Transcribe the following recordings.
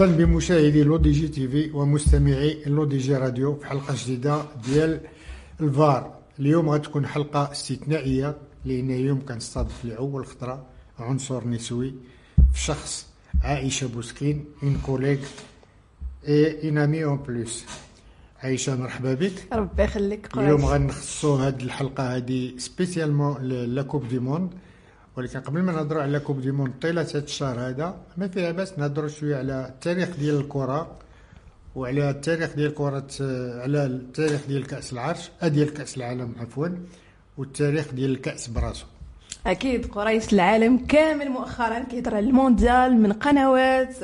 مرحبا بمشاهدي Le DJ TV ومستمعي Le DJ Radio في حلقة جديدة ديال الفار. اليوم غتكون حلقة استثنائية لأن اليوم كنستضيف لاول خطره عنصر نسوي في شخص عائشة بوسكين un collègue et un ami en plus عائشة مرحبا بك. ربي يخليك اليوم غنخصو هاد الحلقة هادي spécialement la Coupe du Monde ولكن قبل ما نهضروا على Coupe du Monde طيلة هذا الشهر هذا ما فيها باس نهضروا شوية على التاريخ ديال الكرة وعلى التاريخ ديال كرة على التاريخ ديال كأس العرش آه، ديال كأس العالم عفوا والتاريخ ديال الكأس براسو. أكيد قريش العالم كامل مؤخرا كيهضر على المونديال من قنوات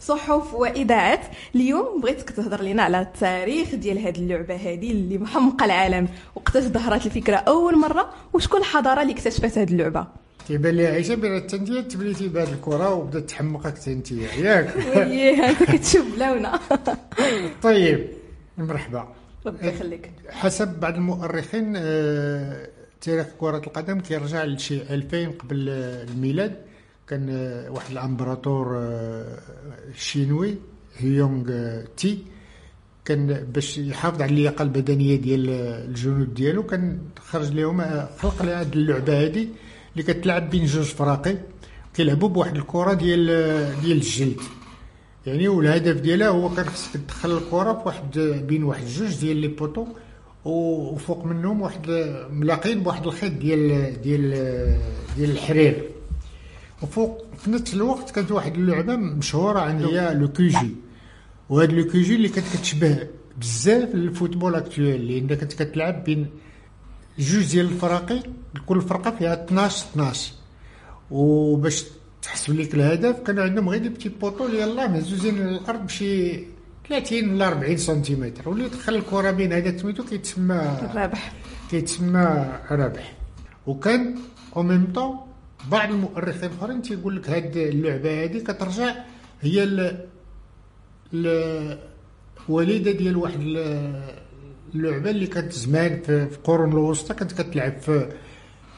صحف وإذاعات. اليوم بغيتك تهضر لنا على التاريخ ديال هذه اللعبة هذه اللي محمقة العالم. وقتاش ظهرت الفكرة أول مرة؟ وشكون الحضارة اللي اكتشفت هذه اللعبة؟ تيبان لي عايشه بان انت تبليتي بهذه الكرة وبدات تحمقك انت. ياك. انت كتشوف بلاونا طيب مرحبا. ربي يخليك. حسب بعض المؤرخين آه، تاريخ كرة القدم كيرجع لشي 2000 قبل الميلاد. كان آه، واحد الإمبراطور آه، شينوي هيونغ تي. كان باش يحافظ على اللياقة البدنية ديال الجنود ديالو كان خرج لهم خلق هذه اللعبة هذه اللي كتلعب بين جوج فراقي كيلعبوا بواحد الكرة ديال ديال الجلد. يعني والهدف ديالها هو كان خصك تدخل الكرة بواحد بين واحد جوج ديال لي بوطو وفوق منهم واحد ملاقين بواحد الخيط ديال ديال ديال الحرير. وفوق في نفس الوقت كانت واحد اللعبة مشهورة عندها هي لو كيجي وهاد le jeu اللي كانت كتشبه بزاف ال football actuel لأن كانت كتلعب بين جوج ديال الفراقي كل فرقة فيها 12 12 وباش تحسب لك الهدف كان عندهم غير des petits poteaux اللي يلاه مهزوزين للارض بشي 30 ولا 40 سنتيمتر. واللي دخل الكرة بين هذاك سميتو كيتسمى رابح. كيتسمى رابح. وكان au même temps بعض المؤرخين الاخرين تيقول لك هاد اللعبة هذه كترجع هي ال وليده ديال واحد اللعبة اللي كانت زمان في القرون الوسطى كانت كتلعب في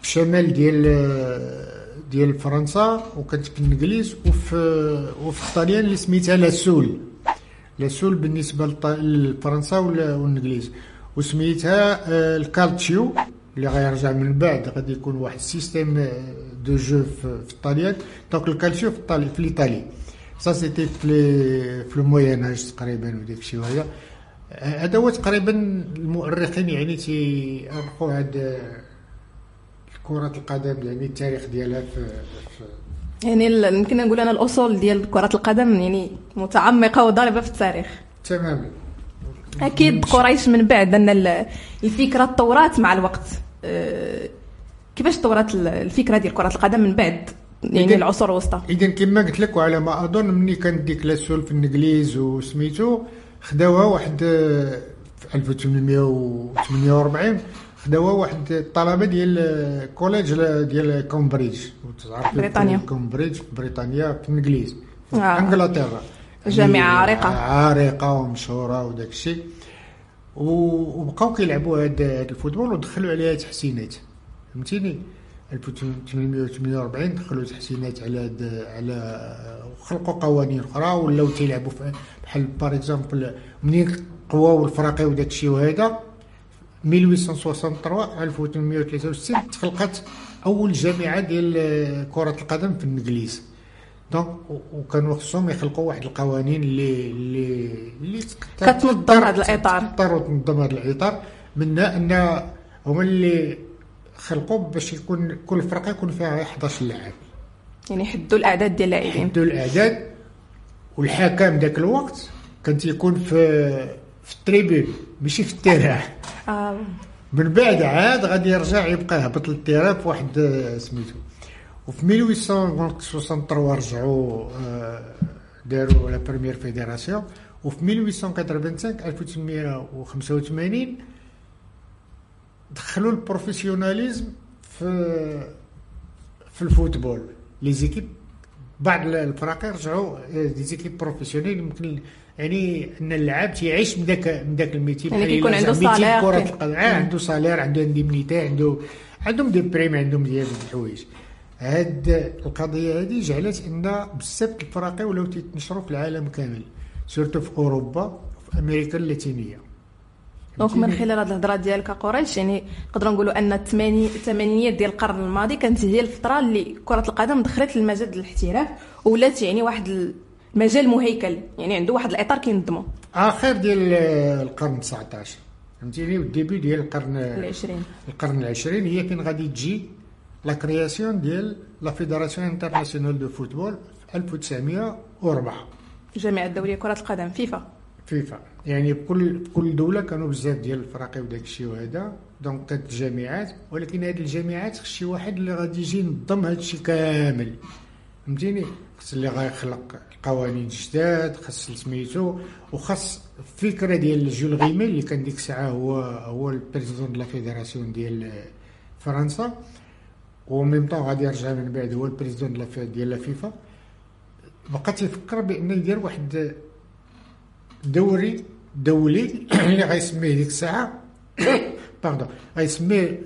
في شمال ديال ديال فرنسا وكانت في الإنجليز وفي وفي الطاليان اللي سميتها la soule. la soule بالنسبة لفرنسا والإنجليز. وسميتها آه، الكالتشيو اللي غيرجع من بعد. غادي يكون واحد ال système de jeu في الطاليان donc الكالتشيو في الطالي في الإيطالي. ça c'était في ال Moyen Âge تقريبا وديك الشيء وهذا. هذا هو تقريبا المؤرخين يعني تيأرخوا هاد كرة القدم يعني التاريخ ديالها في, في يعني يمكن نقول أنا الأصول ديال كرة القدم يعني متعمقة وضاربة في التاريخ. تماما أكيد قريش من بعد أن الفكرة تطورات مع الوقت. أه، كيفاش تطورات الفكرة ديال كرة القدم من بعد؟ يعني العصور الوسطى. اذا كما قلت لك وعلى ما أظن ملي كانت ديك la soule في الإنجليز وسميتو خداوها واحد في 1848 خداوها واحد الطلبة ديال collège ديال كومبريدج. بريطانيا. كومبريدج في بريطانيا في الإنجليز في آه. إنجلترا. جامعه عريقة. عريقة ومشهورة وداك الشيء. وبقاو كيلعبوا هذا ال football ودخلوا عليها تحسينات. فهمتيني؟ 1848 دخلوا تحسينات على على وخلقوا قوانين أخرى ولاو تيلعبوا بحال par exemple منين قواو الفراقي وداك الشيء وهذا؟ 1863 1863 تخلقت أول جامعة ديال كرة القدم في الإنجليز. donc وكانوا خصهم يخلقوا واحد القوانين اللي اللي اللي كتنظم هذا الإطار. تضطر تنظم هذا الإطار منها أن هما اللي خلقوا باش يكون كل فرقة يكون فيها 11 لاعب يعني حدوا الأعداد ديال اللاعبين. حدوا الأعداد. والحكم ذاك الوقت كان تيكون في في ال tribune ماشي في ال terrain آه. من بعد عاد غادي يرجع يبقى يهبط لل terrain في واحد آه، سميتو. وفي 1863 رجعوا آه، داروا la première fédération وفي 1885 1885 دخلوا ال professionnalisme في في ال football. les équipes بعض الفرق رجعوا des équipes professionnelles. يمكن يعني أن اللاعب تيعيش من ذاك من ذاك ال métier يعني كيكون عنده salaire كرة القدم عنده salaire عنده indemnité عنده عندهم des primes عندهم ديال الحوايج. هاد القضية هذه جعلت أن بزاف الفراقي ولاو تيتنشروا في العالم كامل surtout في أوروبا وفي أمريكا اللاتينية. donc من خلال هذه الهضرة ديالك قريش يعني نقدروا نقولوا أن الثمانينيات ديال القرن الماضي كانت هي الفترة اللي كرة القدم دخلت للمجال ديال الاحتراف ولات يعني واحد المجال مهيكل يعني عنده واحد الإطار كينظمو. آخر ديال القرن 19 فهمتيني؟ وال début ديال القرن العشرين. القرن العشرين هي فين غادي تجي la création ديال la Fédération Internationale de Football في 1904 الجامعة الدولية كرة القدم فيفا. فيفا. يعني بكل بكل دولة كانوا بزاف ديال الفراقي وداك الشيء وهذا. donc كانت الجامعات ولكن هذه الجامعات خص شي واحد اللي غادي يجي ينظم هذا الشيء كامل. فهمتيني؟ خص اللي غيخلق قوانين جداد خاص سميتو وخاص الفكرة ديال Jules Rimet اللي كان ديك الساعة هو هو ال président de la fédération ديال فرنسا. و même temps غادي يرجع من بعد هو ال président ديال فيفا. بقى تيفكر بأن يدير واحد دوري دولي اللي غيسميه ديك الساعة. pardon غيسميه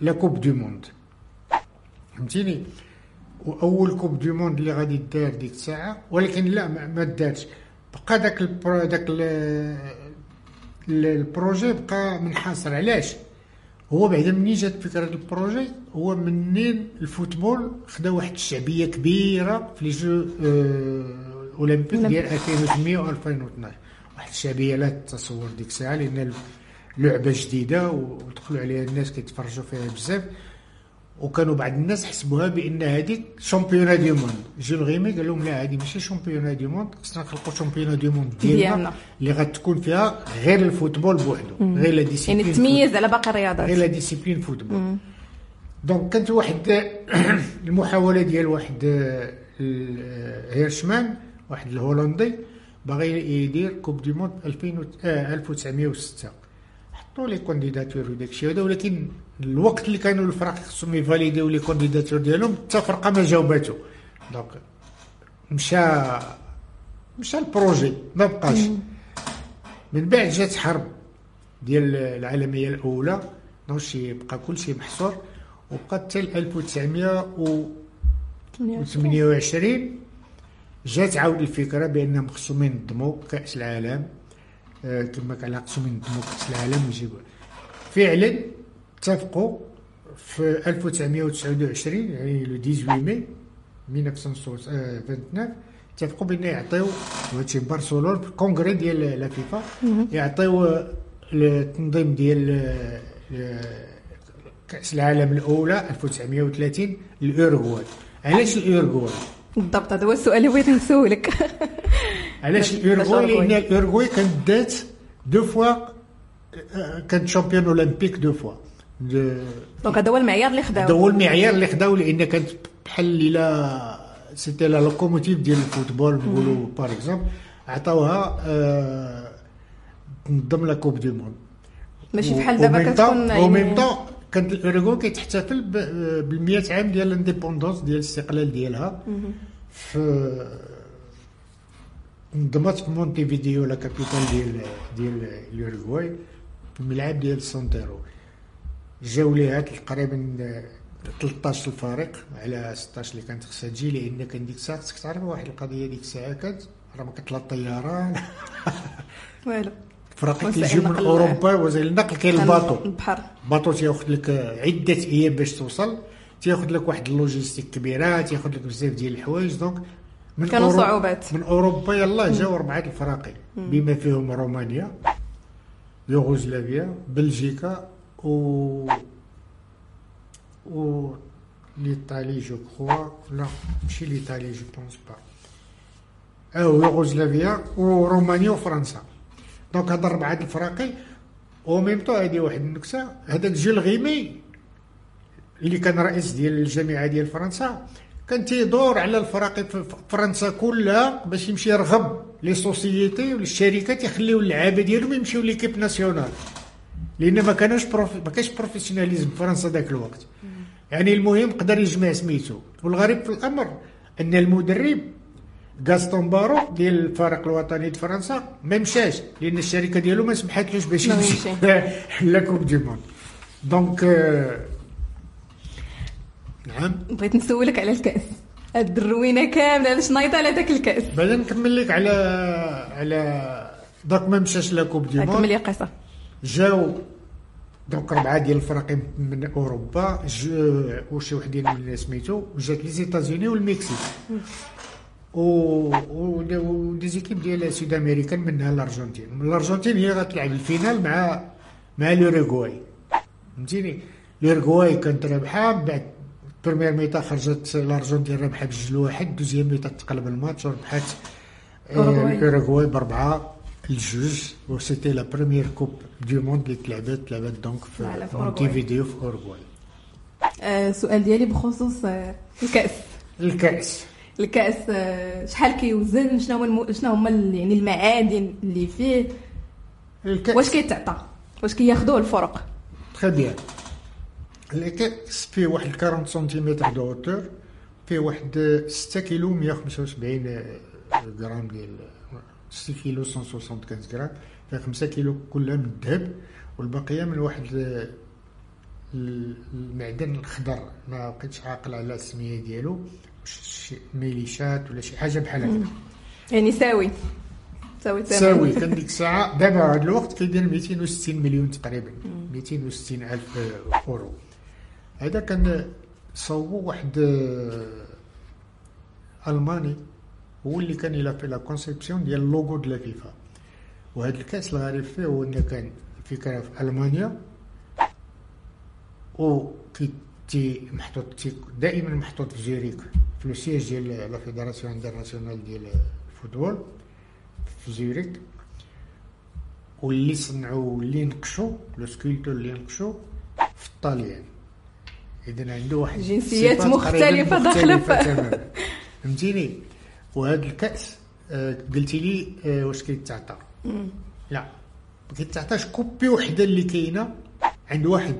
la Coupe du Monde فهمتيني؟ وأول Coupe du Monde اللي غادي دار ديك الساعة ولكن لا ما دارش. بقى داك ال pro داك ال projet بقى منحصر. علاش؟ هو بعدا منين جات فكرة ال projet هو منين ال football خدا واحد الشعبية كبيرة في les Jeux آه، olympiques ديال 2008 و 2012 واحد الشعبيه لا تتصور ديك الساعة لأن لعبه جديدة ودخلوا عليها الناس كيتفرجوا فيها بزاف. وكانوا بعض الناس حسبوها بأن هذيك championnat du monde. Jules Rimet قال لهم لا هذه ماشي championnat du monde خصنا نخلقوا championnat du monde ديالنا اللي غتكون فيها غير ال football بوحدو غير la discipline يعني تميز على باقي الرياضات. غير la discipline football. Donc كانت واحد المحاولة ديال واحد هيرشمان واحد الهولندي باغي يدير coupe du monde 1906 حطوا les candidatures وداك الشيء هذا ولكن الوقت اللي كانوا الفرق خصهم يفاليديو les candidatures ديالهم حتى فرقة ما جاوباتو. Donc مشى مشى ال projet ما بقاش. من بعد جات حرب ديال العالمية الأولى donc شي بقى كلشي محصور وبقى حتى 1928 جات عاود الفكرة بأنهم خصهم ينظموا كأس العالم آه، كما كان خصهم ينظموا كأس العالم ويجيبوا فعلا اتفقوا في 1929 يعني le 18 مي 1929 اتفقوا بأن يعطيو وهادشي في برشلونة في ال congrès ديال la FIFA يعطيو التنظيم ديال آه، كأس العالم الأولى 1930 الأوروغواي. علاش الأوروغواي؟ بالضبط هذا هو السؤال اللي بغيت نسولك. علاش الاوروغواي لأن الاوروغواي كانت دات deux fois كانت champion olympique deux fois. Donc هذا هو المعيار اللي خداو. هذا هو المعيار اللي خداو لأن كانت بحال لا c'était la locomotive ديال ال football نقولوا par exemple عطاوها تنظم la coupe du monde ماشي بحال دابا كتكون au même temps كانت الاوروغواي كتحتفل بال عام ديال ال indépendance ديال الاستقلال ديالها. في نظمات في مونتي فيديو la capitale ديال ديال الاوروغواي في الملعب ديال سانتيناريو. جاو ليها تقريبا 13 الفريق على 16 اللي كانت خصها تجي لأن كان ديك الساعة خصك تعرف واحد القضية ديك الساعة كانت راه ما كانت لا الطيران والو. فرق كيجيو من أوروبا وزي النقل كاين ال bateau. البحر. ال bateau تياخذ لك عدة أيام باش توصل. تياخذ لك واحد ال logistique كبيرة تياخذ لك بزاف ديال الحوايج. Donc من كانوا أوروبا صعوبات. من أوروبا يلاه جاو أربعة الفراقي بما فيهم رومانيا يوغوسلافيا بلجيكا و و l'Italie je crois. لا ماشي l'Italie je pense pas. أو يوغوسلافيا ورومانيا وفرنسا donc هاد الربعه الفراقي au même temps هادي واحد النكته هذاك Jules Rimet اللي كان رئيس ديال الجامعة ديال فرنسا. كان تيدور على الفراقي في فرنسا كلها باش يمشي يرغب les sociétés والشركات يخليو اللعابة ديالهم يمشيو l'équipe nationale. لأن ما كانوش prof... ما كانش professionnalisme في فرنسا ذاك الوقت. يعني المهم قدر يجمع سميتو. والغريب في الأمر أن المدرب Gaston Barreau ديال الفريق الوطني د فرنسا ما مشاش لأن الشركة ديالو ما سمحتلوش باش يمشي لا كوب دي موند دونك نعم. بغيت نسولك على الكأس. هاد الروينة كاملة علاش نايضه على داك الكأس؟ بعدا نكمل لك على على داك ما مشاش لا كوب دي كمل موند لي قصه جاو دونك ربعة ديال الفرق من أوروبا جو وشي وحدين من سميتو جات لي زيتازوني والمكسيك. و و دي زيكيب ديال سود أمريكان منها الأرجنتين. الأرجنتين هي غتلعب الفينال مع مع l'Uruguay فهمتيني؟ l'Uruguay كانت رابحة من بعد première mi-temps خرجت الأرجنتين رابحة بجوج لواحد deuxième mi-temps تقلب الماتش وربحات آه،. l'Uruguay بربعه الجوج و c'était la première coupe du monde اللي تلعبت تلعبت donc في voilà، في اوروغواي السؤال ديالي بخصوص الكأس. الكأس. الكاس آه، شحال كيوزن شنو هما. شنو هما يعني المعادن اللي فيه الكاس واش كيتعطى واش كياخذوه الفرق très bien الكاس فيه واحد 40 سنتيمتر de hauteur فيه واحد 6 كيلو 175 غرام ديال 6 كيلو 175 غرام فيه 5 كيلو كلها من الذهب والبقيه من واحد آه، المعدن الخضر ما بقيتش عاقل على السميه ديالو شي malachite ولا شي حاجة بحال هكا. يعني ساوي. ساوي. ساوي. كان ديك الساعة دابا هذا الوقت كيدير 260 مليون تقريبا. 260 ألف أورو. هذا كان صوبوا واحد آه، ألماني. هو اللي كان يلعب في la conception ديال اللوغو ديال الفيفا وهذا الكاس الغريب فيه هو إنه كان فكره في ألمانيا. و تي محطوط تي دائما محطوط في زيريك في le siège ديال la fédération internationale ديال ال football في زيوريك واللي صنعوا واللي نقشوا le sculpteur اللي نقشوا في الطاليان. اذا عنده واحد جنسيات مختلفة في- تماماً. فهمتيني؟ وهذا الكأس آه، قلتي لي آه، واش كيتعطى؟ لا. ما كيتعطاش copie وحدة اللي كاينة عند واحد.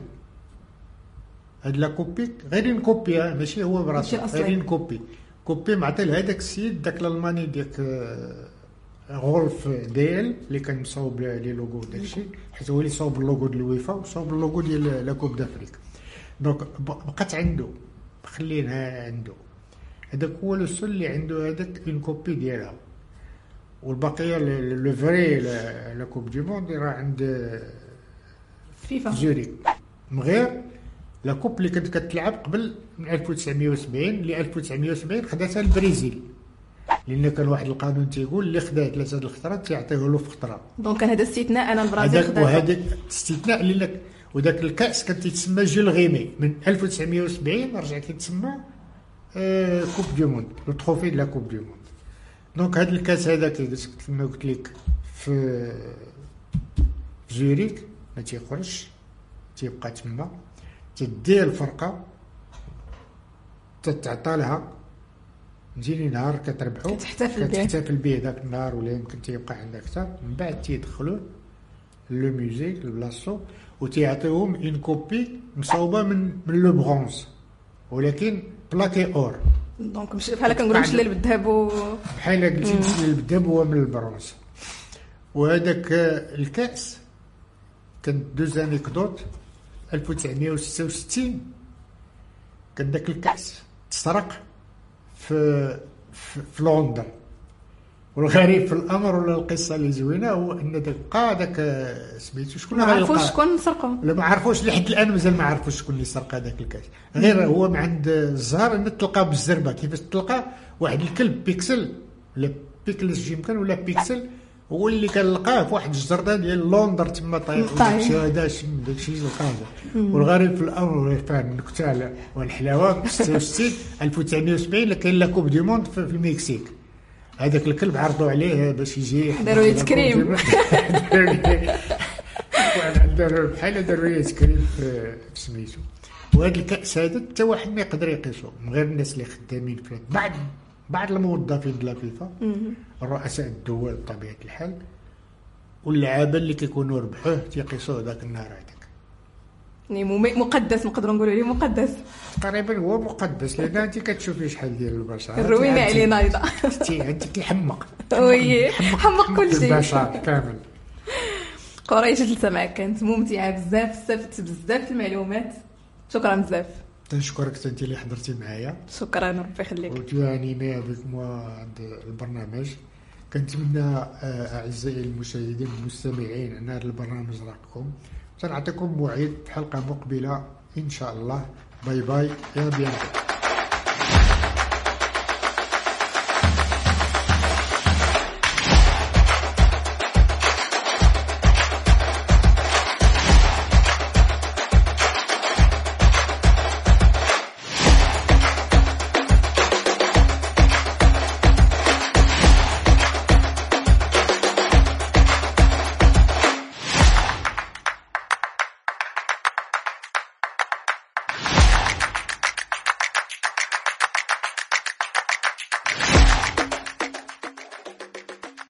هاد la copie غير une copie ها ماشي هو براسو. غير une copie copie. معطي لهذاك السيد داك الألماني ديك آه، غولف ديال اللي كان مصوب les logos داكشي حيت هو اللي صوب اللوغو ديال الويفا وصوب اللوغو ديال la coupe d'Afrique. donc بقات عنده خلينها عنده. هذاك هو le seul اللي عنده هذاك une copie ديالها. والبقية le vrai la la coupe du monde راه عند فيفا. زوريك. من غير la coupe اللي كانت كتلعب قبل من 1970 ل 1970 خداتها البرازيل لأن كان واحد القانون تيقول اللي خدا ثلاثة الخطرات تيعطيه له في خطره donc كان هذا استثناء أنا البرازيل خداتها. وهذاك استثناء لانك وذاك الكأس كان تيتسمى Jules Rimet. من 1970 رجع كيتسمى آه coupe du monde le trophée la coupe du monde donc هذا الكأس هذا كما قلت لك في في زوريك ما تيخرجش تيبقى تما. تدير الفرقة تتعطى لها فهمتيني نهار كتربحو كتحتفل به. كتحتفل به ذاك النهار ولا يمكن تيبقى عندك أكثر من بعد تيدخلوه le musée البلاصو وتيعطيوهم une copie مصوبة من من le bronze ولكن plaqué or. donc مش بحال كنقولوا مشلل بالذهب و بحال قلتي مثل الذهب هو من البرونز. وهذاك الكأس كان deux anecdotes. 1966 كان ذاك الكاس تسرق في في, في لندن. والغريب في الأمر ولا القصة اللي زوينة هو إن بقى ذاك سميتو شكون؟ ما عرفوش؟ شكون سرقوا لا ما عرفوش لحد الآن مازال ما عرفوش شكون اللي سرق هذاك الكاس. غير هو من عند الزهر إن تلقاه بالزربة. كيفاش تلقاه واحد الكلب بيكلس ولا بيكلس جيمكن ولا بيكلس هو اللي كان لقاه في واحد الجرده ديال لندر تما طايح. وداكشي هذا شم داكشي لقاه والغريب في الأمر النكته على- والحلاوة في 66 1970 اللي كاين la coupe du monde في المكسيك هذاك الكلب عرضوا عليه باش يجي داروا ايس كريم. داروا بحال داروا ايس كريم في سميتو. وهذا الكأس هذا حتى واحد ما يقدر يقيسو من غير الناس اللي خدامين في بعض بعض الموظفين ديال الفيفا رؤساء الدول بطبيعه الحال واللعابة اللي كيكونوا ربحوه تيقيسوه ذاك النهار هذاك. يعني مقدس نقدروا نقولوا عليه مقدس. تقريبا هو مقدس لأن أنت كتشوفي شحال ديال البشر عليه نايضه أنت أنت كيحمق. وي حمق كل شيء. البشر كامل. قريش جلسه معك كانت ممتعة بزاف استفدت بزاف المعلومات. شكرا بزاف. تنشكرك أنت اللي حضرتي معايا. شكرا ربي يخليك. وتعنينا بك عند البرنامج. كنتمنى آه، أعزائي المشاهدين والمستمعين أن هذا البرنامج راكم. سنعطيكم موعد في حلقة مقبلة إن شاء الله. bye bye. à bientôt